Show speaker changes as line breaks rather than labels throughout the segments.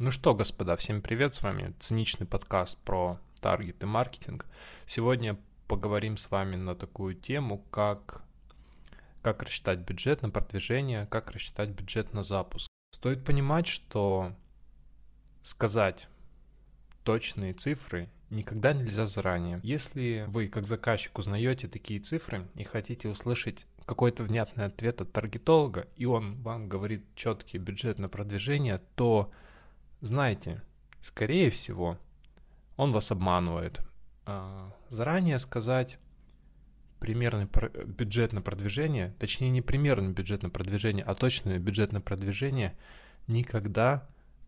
Ну что, господа, всем привет, с вами циничный подкаст про таргет и маркетинг. Сегодня поговорим с вами на такую тему, как, как рассчитать бюджет на продвижение, как рассчитать бюджет на запуск. Стоит понимать, что сказать точные цифры никогда нельзя заранее. Если вы как заказчик узнаете такие цифры и хотите услышать какой-то внятный ответ от таргетолога, и он вам говорит четкий бюджет на продвижение, то знаете, скорее всего, он вас обманывает. А, заранее сказать примерный бюджет на продвижение, точнее не примерный бюджет на продвижение, а точный бюджет на продвижение никогда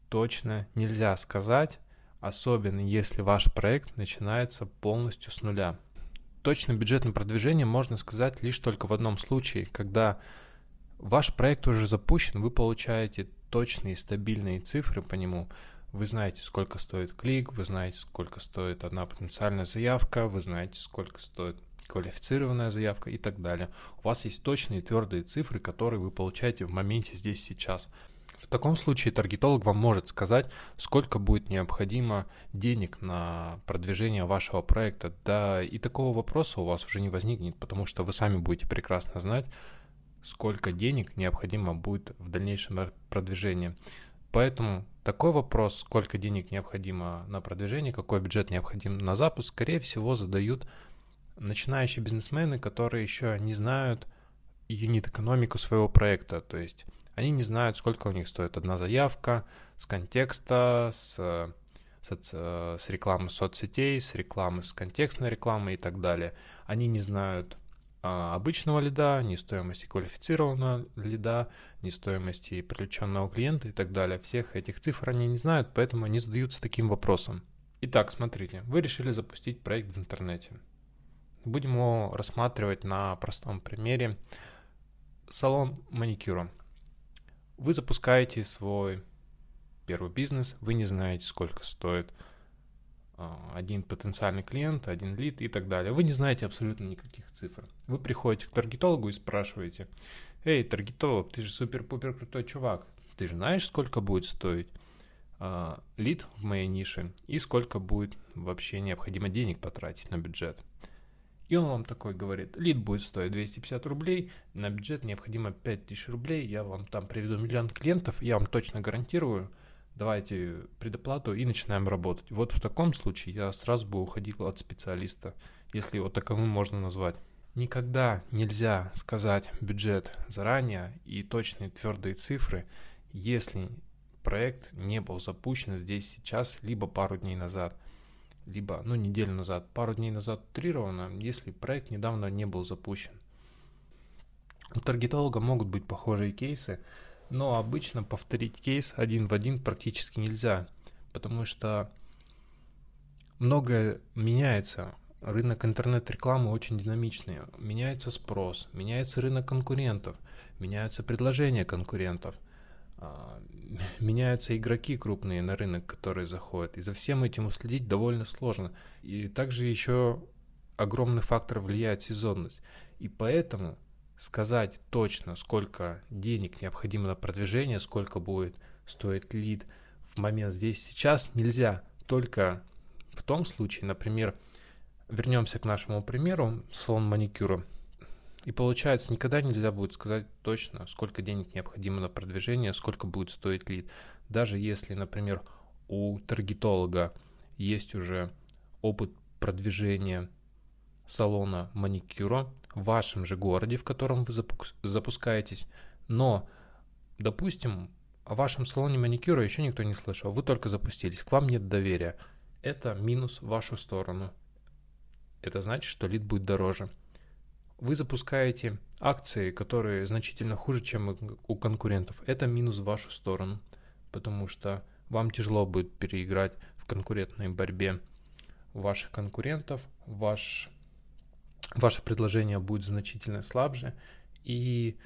точно нельзя сказать, особенно если ваш проект начинается полностью с нуля. Точно бюджет на продвижение можно сказать лишь только в одном случае, когда ваш проект уже запущен, вы получаете точные стабильные цифры по нему, вы знаете, сколько стоит клик, вы знаете, сколько стоит одна потенциальная заявка, вы знаете, сколько стоит квалифицированная заявка и так далее. У вас есть точные твердые цифры, которые вы получаете в моменте здесь сейчас. В таком случае таргетолог вам может сказать, сколько будет необходимо денег на продвижение вашего проекта. Да и такого вопроса у вас уже не возникнет, потому что вы сами будете прекрасно знать, сколько денег необходимо будет в дальнейшем продвижении. Поэтому такой вопрос, сколько денег необходимо на продвижение, какой бюджет необходим на запуск, скорее всего задают начинающие бизнесмены, которые еще не знают юнит-экономику своего проекта. То есть они не знают, сколько у них стоит одна заявка с контекста, с, с, с рекламы соцсетей, с рекламы с контекстной рекламы и так далее. Они не знают обычного лида, ни стоимости квалифицированного лида, ни стоимости привлеченного клиента и так далее. Всех этих цифр они не знают, поэтому они задаются таким вопросом. Итак, смотрите, вы решили запустить проект в интернете. Будем его рассматривать на простом примере. Салон маникюра. Вы запускаете свой первый бизнес, вы не знаете, сколько стоит а, один потенциальный клиент, один лид и так далее. Вы не знаете абсолютно никаких цифр. Вы приходите к таргетологу и спрашиваете, эй, таргетолог, ты же супер-пупер крутой чувак, ты же знаешь, сколько будет стоить э, лид в моей нише и сколько будет вообще необходимо денег потратить на бюджет. И он вам такой говорит, лид будет стоить 250 рублей, на бюджет необходимо 5000 рублей, я вам там приведу миллион клиентов, я вам точно гарантирую, давайте предоплату и начинаем работать. Вот в таком случае я сразу бы уходил от специалиста, если его таковым можно назвать. Никогда нельзя сказать бюджет заранее и точные твердые цифры, если проект не был запущен здесь сейчас, либо пару дней назад – либо, ну, неделю назад, пару дней назад утрировано, если проект недавно не был запущен. У таргетолога могут быть похожие кейсы, но обычно повторить кейс один в один практически нельзя, потому что многое меняется. Рынок интернет-рекламы очень динамичный. Меняется спрос, меняется рынок конкурентов, меняются предложения конкурентов. А, меняются игроки крупные на рынок, которые заходят. И за всем этим уследить довольно сложно. И также еще огромный фактор влияет сезонность. И поэтому сказать точно, сколько денег необходимо на продвижение, сколько будет стоить лид в момент здесь сейчас, нельзя. Только в том случае, например, вернемся к нашему примеру, салон маникюра – и получается, никогда нельзя будет сказать точно, сколько денег необходимо на продвижение, сколько будет стоить лид. Даже если, например, у таргетолога есть уже опыт продвижения салона маникюра в вашем же городе, в котором вы запускаетесь, но, допустим, о вашем салоне маникюра еще никто не слышал, вы только запустились, к вам нет доверия. Это минус в вашу сторону. Это значит, что лид будет дороже вы запускаете акции, которые значительно хуже, чем у конкурентов. Это минус в вашу сторону, потому что вам тяжело будет переиграть в конкурентной борьбе ваших конкурентов, ваш, ваше предложение будет значительно слабже, и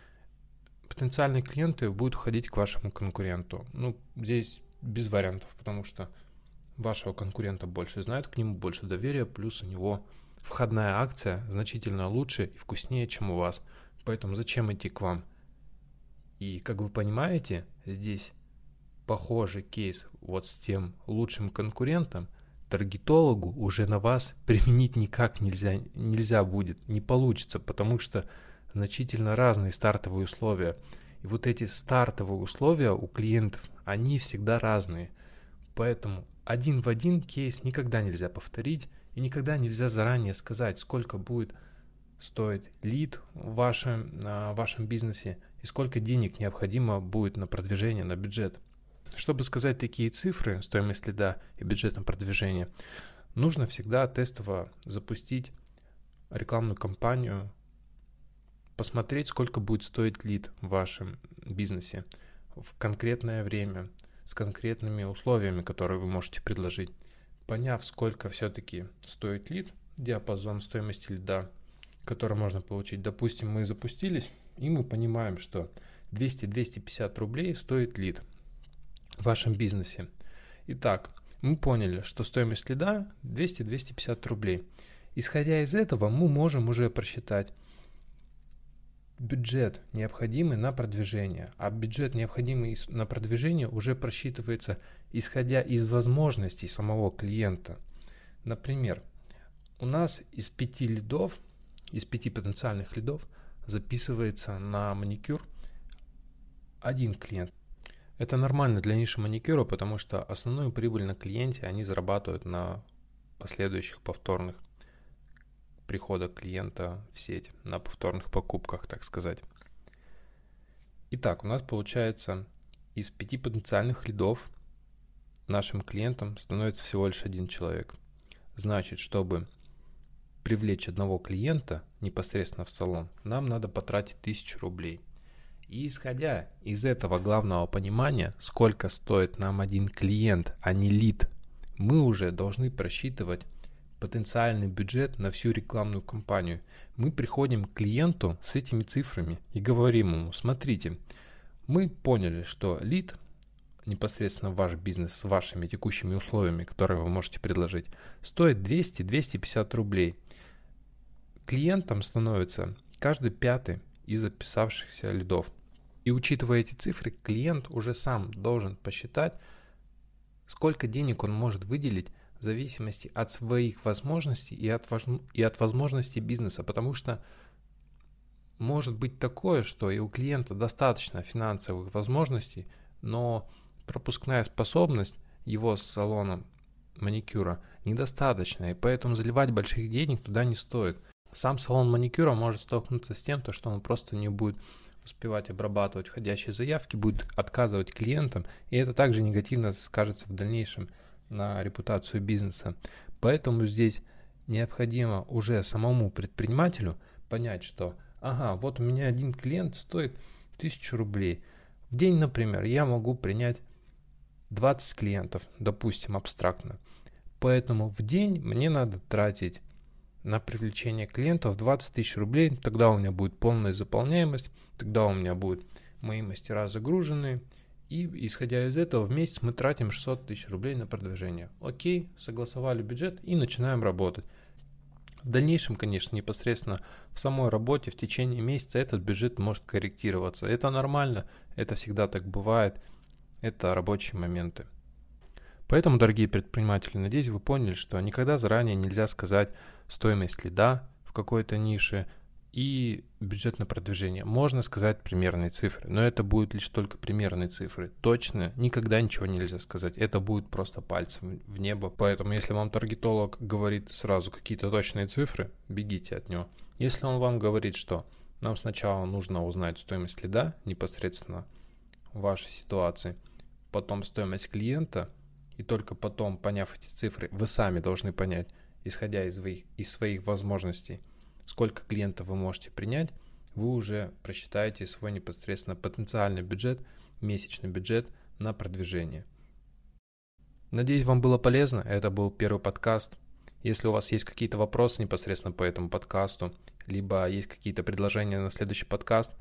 потенциальные клиенты будут ходить к вашему конкуренту. Ну, здесь без вариантов, потому что вашего конкурента больше знают, к нему больше доверия, плюс у него Входная акция значительно лучше и вкуснее, чем у вас, поэтому зачем идти к вам? И как вы понимаете, здесь похожий кейс вот с тем лучшим конкурентом, таргетологу уже на вас применить никак нельзя, нельзя будет, не получится, потому что значительно разные стартовые условия. И вот эти стартовые условия у клиентов, они всегда разные. Поэтому один в один кейс никогда нельзя повторить, и никогда нельзя заранее сказать, сколько будет стоить лид в вашем, в вашем бизнесе и сколько денег необходимо будет на продвижение, на бюджет. Чтобы сказать такие цифры, стоимость лида и бюджет на продвижение, нужно всегда тестово запустить рекламную кампанию, посмотреть, сколько будет стоить лид в вашем бизнесе в конкретное время, с конкретными условиями, которые вы можете предложить. Поняв, сколько все-таки стоит лид, диапазон стоимости лида, который можно получить. Допустим, мы запустились, и мы понимаем, что 200-250 рублей стоит лид в вашем бизнесе. Итак, мы поняли, что стоимость лида 200-250 рублей. Исходя из этого, мы можем уже просчитать бюджет, необходимый на продвижение. А бюджет, необходимый на продвижение, уже просчитывается исходя из возможностей самого клиента. Например, у нас из пяти лидов, из пяти потенциальных лидов записывается на маникюр один клиент. Это нормально для ниши маникюра, потому что основную прибыль на клиенте они зарабатывают на последующих повторных прихода клиента в сеть, на повторных покупках, так сказать. Итак, у нас получается из пяти потенциальных лидов нашим клиентом становится всего лишь один человек. Значит, чтобы привлечь одного клиента непосредственно в салон, нам надо потратить тысячу рублей. И исходя из этого главного понимания, сколько стоит нам один клиент, а не лид, мы уже должны просчитывать потенциальный бюджет на всю рекламную кампанию. Мы приходим к клиенту с этими цифрами и говорим ему, смотрите, мы поняли, что лид непосредственно ваш бизнес с вашими текущими условиями, которые вы можете предложить, стоит 200-250 рублей. Клиентом становится каждый пятый из записавшихся лидов. И учитывая эти цифры, клиент уже сам должен посчитать, сколько денег он может выделить в зависимости от своих возможностей и от, и от возможностей бизнеса, потому что может быть такое, что и у клиента достаточно финансовых возможностей, но пропускная способность его с салоном маникюра недостаточно, и поэтому заливать больших денег туда не стоит. Сам салон маникюра может столкнуться с тем, что он просто не будет успевать обрабатывать входящие заявки, будет отказывать клиентам, и это также негативно скажется в дальнейшем на репутацию бизнеса. Поэтому здесь необходимо уже самому предпринимателю понять, что ага, вот у меня один клиент стоит 1000 рублей. В день, например, я могу принять 20 клиентов, допустим, абстрактно. Поэтому в день мне надо тратить на привлечение клиентов 20 тысяч рублей, тогда у меня будет полная заполняемость, тогда у меня будут мои мастера загружены, и исходя из этого в месяц мы тратим 600 тысяч рублей на продвижение. Окей, согласовали бюджет и начинаем работать. В дальнейшем, конечно, непосредственно в самой работе в течение месяца этот бюджет может корректироваться. Это нормально, это всегда так бывает, это рабочие моменты. Поэтому, дорогие предприниматели, надеюсь, вы поняли, что никогда заранее нельзя сказать стоимость лида в какой-то нише, и бюджет на продвижение. Можно сказать примерные цифры, но это будут лишь только примерные цифры. Точно никогда ничего нельзя сказать. Это будет просто пальцем в небо. Поэтому если вам таргетолог говорит сразу какие-то точные цифры, бегите от него. Если он вам говорит, что нам сначала нужно узнать стоимость лида непосредственно вашей ситуации, потом стоимость клиента, и только потом, поняв эти цифры, вы сами должны понять, исходя из своих, из своих возможностей, сколько клиентов вы можете принять, вы уже просчитаете свой непосредственно потенциальный бюджет, месячный бюджет на продвижение. Надеюсь, вам было полезно. Это был первый подкаст. Если у вас есть какие-то вопросы непосредственно по этому подкасту, либо есть какие-то предложения на следующий подкаст,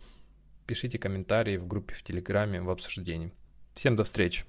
пишите комментарии в группе в Телеграме в обсуждении. Всем до встречи!